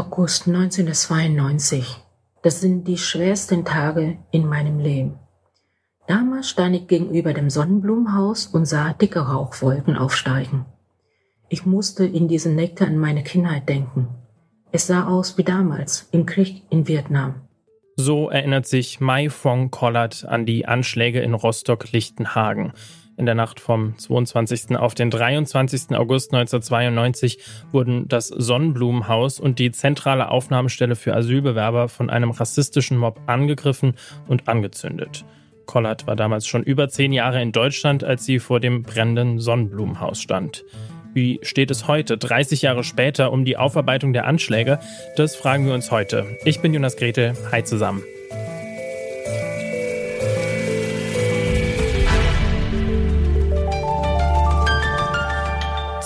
August 1992. Das sind die schwersten Tage in meinem Leben. Damals stand ich gegenüber dem Sonnenblumenhaus und sah dicke Rauchwolken aufsteigen. Ich musste in diesen Nektar an meine Kindheit denken. Es sah aus wie damals im Krieg in Vietnam. So erinnert sich Mai Fong Collard an die Anschläge in Rostock-Lichtenhagen. In der Nacht vom 22. auf den 23. August 1992 wurden das Sonnenblumenhaus und die zentrale Aufnahmestelle für Asylbewerber von einem rassistischen Mob angegriffen und angezündet. Collard war damals schon über zehn Jahre in Deutschland, als sie vor dem brennenden Sonnenblumenhaus stand. Wie steht es heute, 30 Jahre später, um die Aufarbeitung der Anschläge? Das fragen wir uns heute. Ich bin Jonas Grete. Hi zusammen.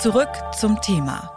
Zurück zum Thema.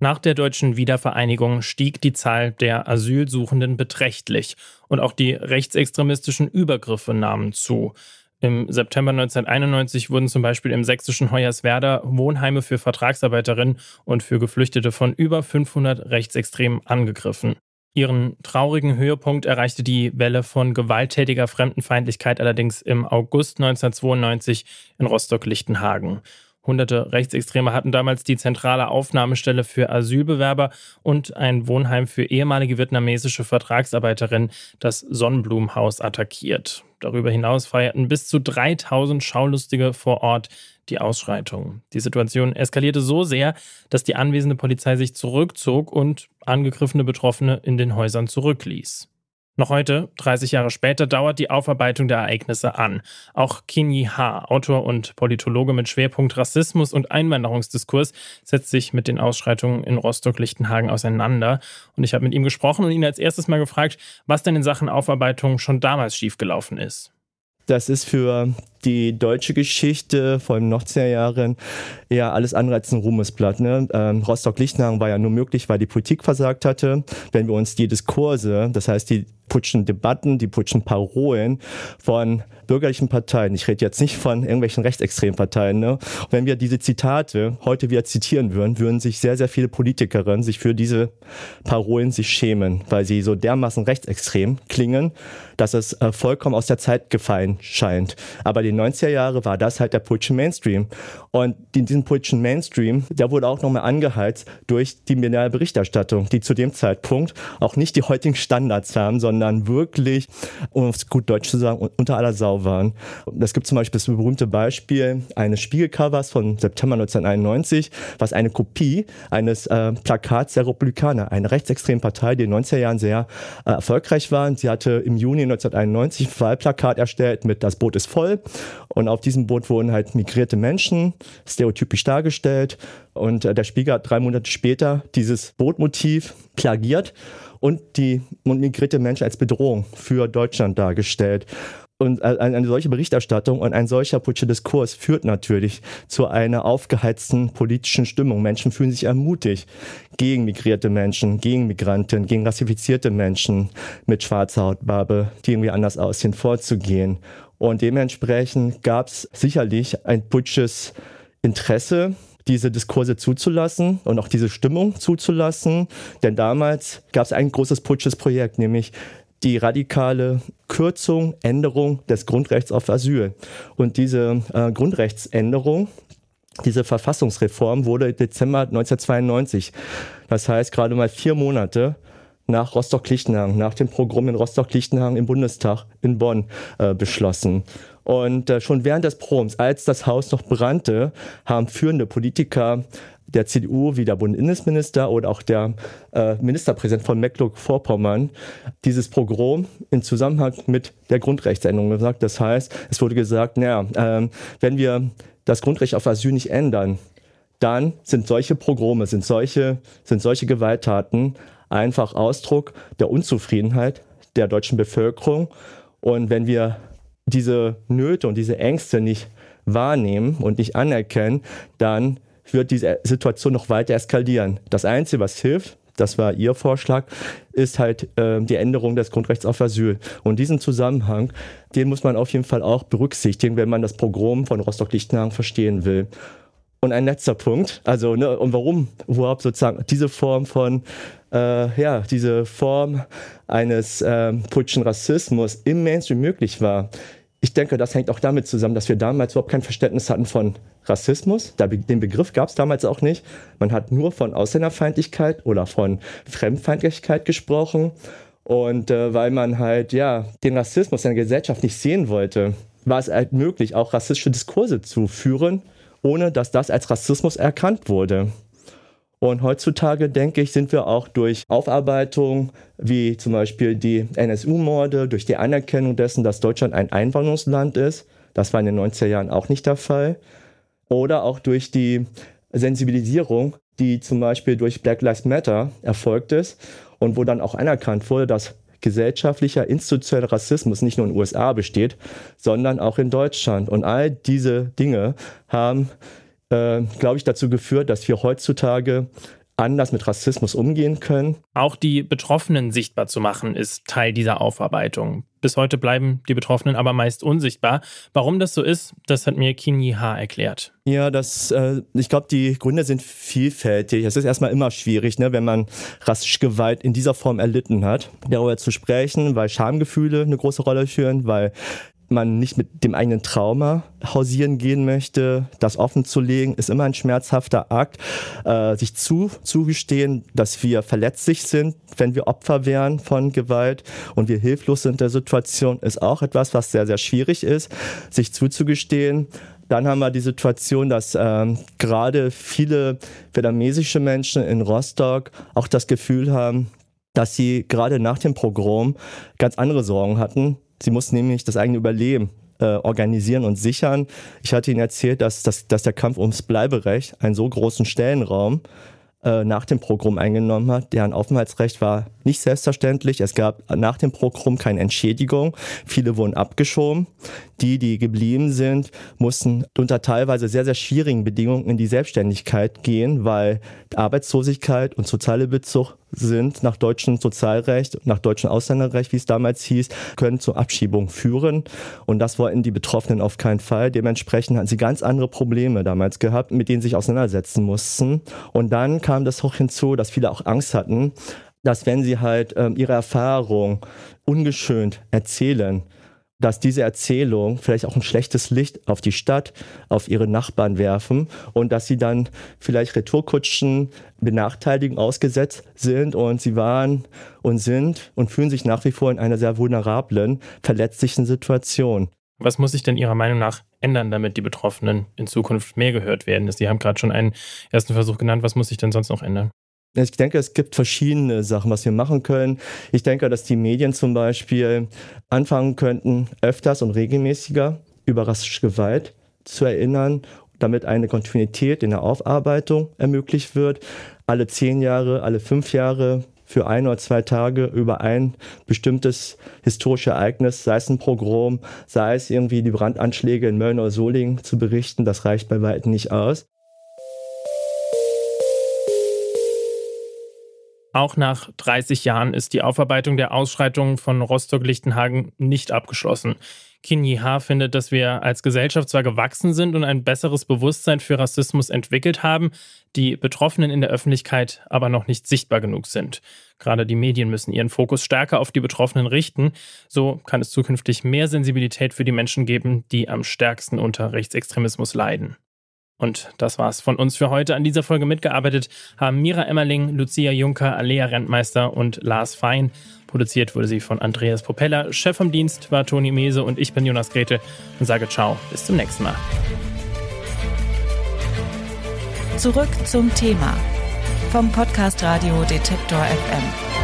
Nach der deutschen Wiedervereinigung stieg die Zahl der Asylsuchenden beträchtlich und auch die rechtsextremistischen Übergriffe nahmen zu. Im September 1991 wurden zum Beispiel im sächsischen Hoyerswerda Wohnheime für Vertragsarbeiterinnen und für Geflüchtete von über 500 Rechtsextremen angegriffen. Ihren traurigen Höhepunkt erreichte die Welle von gewalttätiger Fremdenfeindlichkeit allerdings im August 1992 in Rostock-Lichtenhagen. Hunderte Rechtsextreme hatten damals die zentrale Aufnahmestelle für Asylbewerber und ein Wohnheim für ehemalige vietnamesische Vertragsarbeiterinnen, das Sonnenblumenhaus, attackiert. Darüber hinaus feierten bis zu 3000 Schaulustige vor Ort die Ausschreitungen. Die Situation eskalierte so sehr, dass die anwesende Polizei sich zurückzog und angegriffene Betroffene in den Häusern zurückließ. Noch heute, 30 Jahre später, dauert die Aufarbeitung der Ereignisse an. Auch Kinyi Ha, Autor und Politologe mit Schwerpunkt Rassismus und Einwanderungsdiskurs, setzt sich mit den Ausschreitungen in Rostock-Lichtenhagen auseinander. Und ich habe mit ihm gesprochen und ihn als erstes mal gefragt, was denn in Sachen Aufarbeitung schon damals schiefgelaufen ist. Das ist für die deutsche Geschichte, vor allem noch zehn Jahren, eher alles andere als ein Ruhmesblatt. Ne? Ähm, Rostock-Lichtenhagen war ja nur möglich, weil die Politik versagt hatte. Wenn wir uns die Diskurse, das heißt die putschen Debatten, die putschen Parolen von bürgerlichen Parteien. Ich rede jetzt nicht von irgendwelchen rechtsextremen Parteien. Ne? wenn wir diese Zitate heute wieder zitieren würden, würden sich sehr, sehr viele Politikerinnen sich für diese Parolen sich schämen, weil sie so dermaßen rechtsextrem klingen, dass es äh, vollkommen aus der Zeit gefallen scheint. Aber die 90er Jahre war das halt der politischen Mainstream. Und in diesem politischen Mainstream, der wurde auch nochmal angeheizt durch die mediale Berichterstattung, die zu dem Zeitpunkt auch nicht die heutigen Standards haben, sondern wirklich, um es gut Deutsch zu sagen, unter aller Sau waren. Es gibt zum Beispiel das berühmte Beispiel eines Spiegelcovers von September 1991, was eine Kopie eines äh, Plakats der Republikaner, eine rechtsextreme Partei, die in den 90er Jahren sehr äh, erfolgreich war. Sie hatte im Juni 1991 ein Wahlplakat erstellt mit Das Boot ist voll und auf diesem Boot wurden halt migrierte Menschen stereotypisch dargestellt. Und äh, der Spiegel hat drei Monate später dieses Bootmotiv plagiert und die migrierte Menschen als Bedrohung für Deutschland dargestellt. Und eine solche Berichterstattung und ein solcher politischer Diskurs führt natürlich zu einer aufgeheizten politischen Stimmung. Menschen fühlen sich ermutigt, gegen migrierte Menschen, gegen Migranten, gegen rassifizierte Menschen mit schwarzer Hautfarbe, die irgendwie anders aussehen, vorzugehen. Und dementsprechend gab es sicherlich ein putsches Interesse, diese Diskurse zuzulassen und auch diese Stimmung zuzulassen. Denn damals gab es ein großes putsches Projekt, nämlich die radikale Kürzung, Änderung des Grundrechts auf Asyl. Und diese äh, Grundrechtsänderung, diese Verfassungsreform wurde Dezember 1992, das heißt gerade mal vier Monate nach Rostock-Lichtenhagen, nach dem Programm in Rostock-Lichtenhagen im Bundestag in Bonn äh, beschlossen. Und äh, schon während des Proms, als das Haus noch brannte, haben führende Politiker der CDU wie der Bundesinnenminister oder auch der äh, Ministerpräsident von Mecklenburg-Vorpommern dieses Pogrom in Zusammenhang mit der Grundrechtsänderung gesagt. Das heißt, es wurde gesagt, naja, äh, wenn wir das Grundrecht auf Asyl nicht ändern, dann sind solche Pogrome, sind solche, sind solche Gewalttaten einfach Ausdruck der Unzufriedenheit der deutschen Bevölkerung. Und wenn wir diese Nöte und diese Ängste nicht wahrnehmen und nicht anerkennen, dann wird diese Situation noch weiter eskalieren. Das Einzige, was hilft, das war Ihr Vorschlag, ist halt äh, die Änderung des Grundrechts auf Asyl. Und diesen Zusammenhang, den muss man auf jeden Fall auch berücksichtigen, wenn man das Pogrom von Rostock-Lichtenhagen verstehen will. Und ein letzter Punkt, also ne, und warum überhaupt sozusagen diese Form von, äh, ja, diese Form eines äh, politischen Rassismus im Mainstream möglich war. Ich denke, das hängt auch damit zusammen, dass wir damals überhaupt kein Verständnis hatten von Rassismus. Den Begriff gab es damals auch nicht. Man hat nur von Ausländerfeindlichkeit oder von Fremdfeindlichkeit gesprochen. Und äh, weil man halt ja den Rassismus in der Gesellschaft nicht sehen wollte, war es halt möglich, auch rassistische Diskurse zu führen, ohne dass das als Rassismus erkannt wurde. Und heutzutage, denke ich, sind wir auch durch Aufarbeitung, wie zum Beispiel die NSU-Morde, durch die Anerkennung dessen, dass Deutschland ein Einwanderungsland ist, das war in den 90er Jahren auch nicht der Fall, oder auch durch die Sensibilisierung, die zum Beispiel durch Black Lives Matter erfolgt ist und wo dann auch anerkannt wurde, dass gesellschaftlicher, institutioneller Rassismus nicht nur in den USA besteht, sondern auch in Deutschland. Und all diese Dinge haben, äh, glaube ich, dazu geführt, dass wir heutzutage anders mit Rassismus umgehen können. Auch die Betroffenen sichtbar zu machen, ist Teil dieser Aufarbeitung. Bis heute bleiben die Betroffenen aber meist unsichtbar. Warum das so ist, das hat mir Kin Yi Ha erklärt. Ja, das, äh, ich glaube, die Gründe sind vielfältig. Es ist erstmal immer schwierig, ne, wenn man rassische Gewalt in dieser Form erlitten hat, darüber zu sprechen, weil Schamgefühle eine große Rolle führen, weil man nicht mit dem eigenen Trauma hausieren gehen möchte, das offen zu legen, ist immer ein schmerzhafter Akt. Äh, sich zu, zugestehen, dass wir verletzlich sind, wenn wir Opfer wären von Gewalt und wir hilflos sind in der Situation, ist auch etwas, was sehr, sehr schwierig ist, sich zuzugestehen. Dann haben wir die Situation, dass ähm, gerade viele vietnamesische Menschen in Rostock auch das Gefühl haben, dass sie gerade nach dem Pogrom ganz andere Sorgen hatten, Sie mussten nämlich das eigene Überleben äh, organisieren und sichern. Ich hatte Ihnen erzählt, dass, dass, dass der Kampf ums Bleiberecht einen so großen Stellenraum äh, nach dem Programm eingenommen hat. Deren Aufenthaltsrecht war nicht selbstverständlich. Es gab nach dem Programm keine Entschädigung. Viele wurden abgeschoben. Die, die geblieben sind, mussten unter teilweise sehr, sehr schwierigen Bedingungen in die Selbstständigkeit gehen, weil Arbeitslosigkeit und soziale Bezug sind nach deutschem Sozialrecht, nach deutschem Ausländerrecht, wie es damals hieß, können zur Abschiebung führen. Und das wollten die Betroffenen auf keinen Fall. Dementsprechend hatten sie ganz andere Probleme damals gehabt, mit denen sie sich auseinandersetzen mussten. Und dann kam das hoch hinzu, dass viele auch Angst hatten, dass wenn sie halt ähm, ihre Erfahrung ungeschönt erzählen, dass diese Erzählung vielleicht auch ein schlechtes Licht auf die Stadt, auf ihre Nachbarn werfen und dass sie dann vielleicht Retourkutschen, Benachteiligung ausgesetzt sind und sie waren und sind und fühlen sich nach wie vor in einer sehr vulnerablen, verletzlichen Situation. Was muss sich denn Ihrer Meinung nach ändern, damit die Betroffenen in Zukunft mehr gehört werden? Sie haben gerade schon einen ersten Versuch genannt. Was muss sich denn sonst noch ändern? Ich denke, es gibt verschiedene Sachen, was wir machen können. Ich denke, dass die Medien zum Beispiel anfangen könnten, öfters und regelmäßiger über rassische Gewalt zu erinnern, damit eine Kontinuität in der Aufarbeitung ermöglicht wird. Alle zehn Jahre, alle fünf Jahre für ein oder zwei Tage über ein bestimmtes historisches Ereignis, sei es ein Pogrom, sei es irgendwie die Brandanschläge in Mölln oder Solingen zu berichten, das reicht bei weitem nicht aus. Auch nach 30 Jahren ist die Aufarbeitung der Ausschreitungen von Rostock-Lichtenhagen nicht abgeschlossen. Kinyi Ha findet, dass wir als Gesellschaft zwar gewachsen sind und ein besseres Bewusstsein für Rassismus entwickelt haben, die Betroffenen in der Öffentlichkeit aber noch nicht sichtbar genug sind. Gerade die Medien müssen ihren Fokus stärker auf die Betroffenen richten. So kann es zukünftig mehr Sensibilität für die Menschen geben, die am stärksten unter Rechtsextremismus leiden. Und das war's von uns für heute. An dieser Folge mitgearbeitet haben Mira Emmerling, Lucia Juncker, Alea Rentmeister und Lars Fein. Produziert wurde sie von Andreas Propeller. Chef vom Dienst war Toni Mese und ich bin Jonas Grete und sage Ciao, bis zum nächsten Mal. Zurück zum Thema vom Podcast Radio Detektor FM.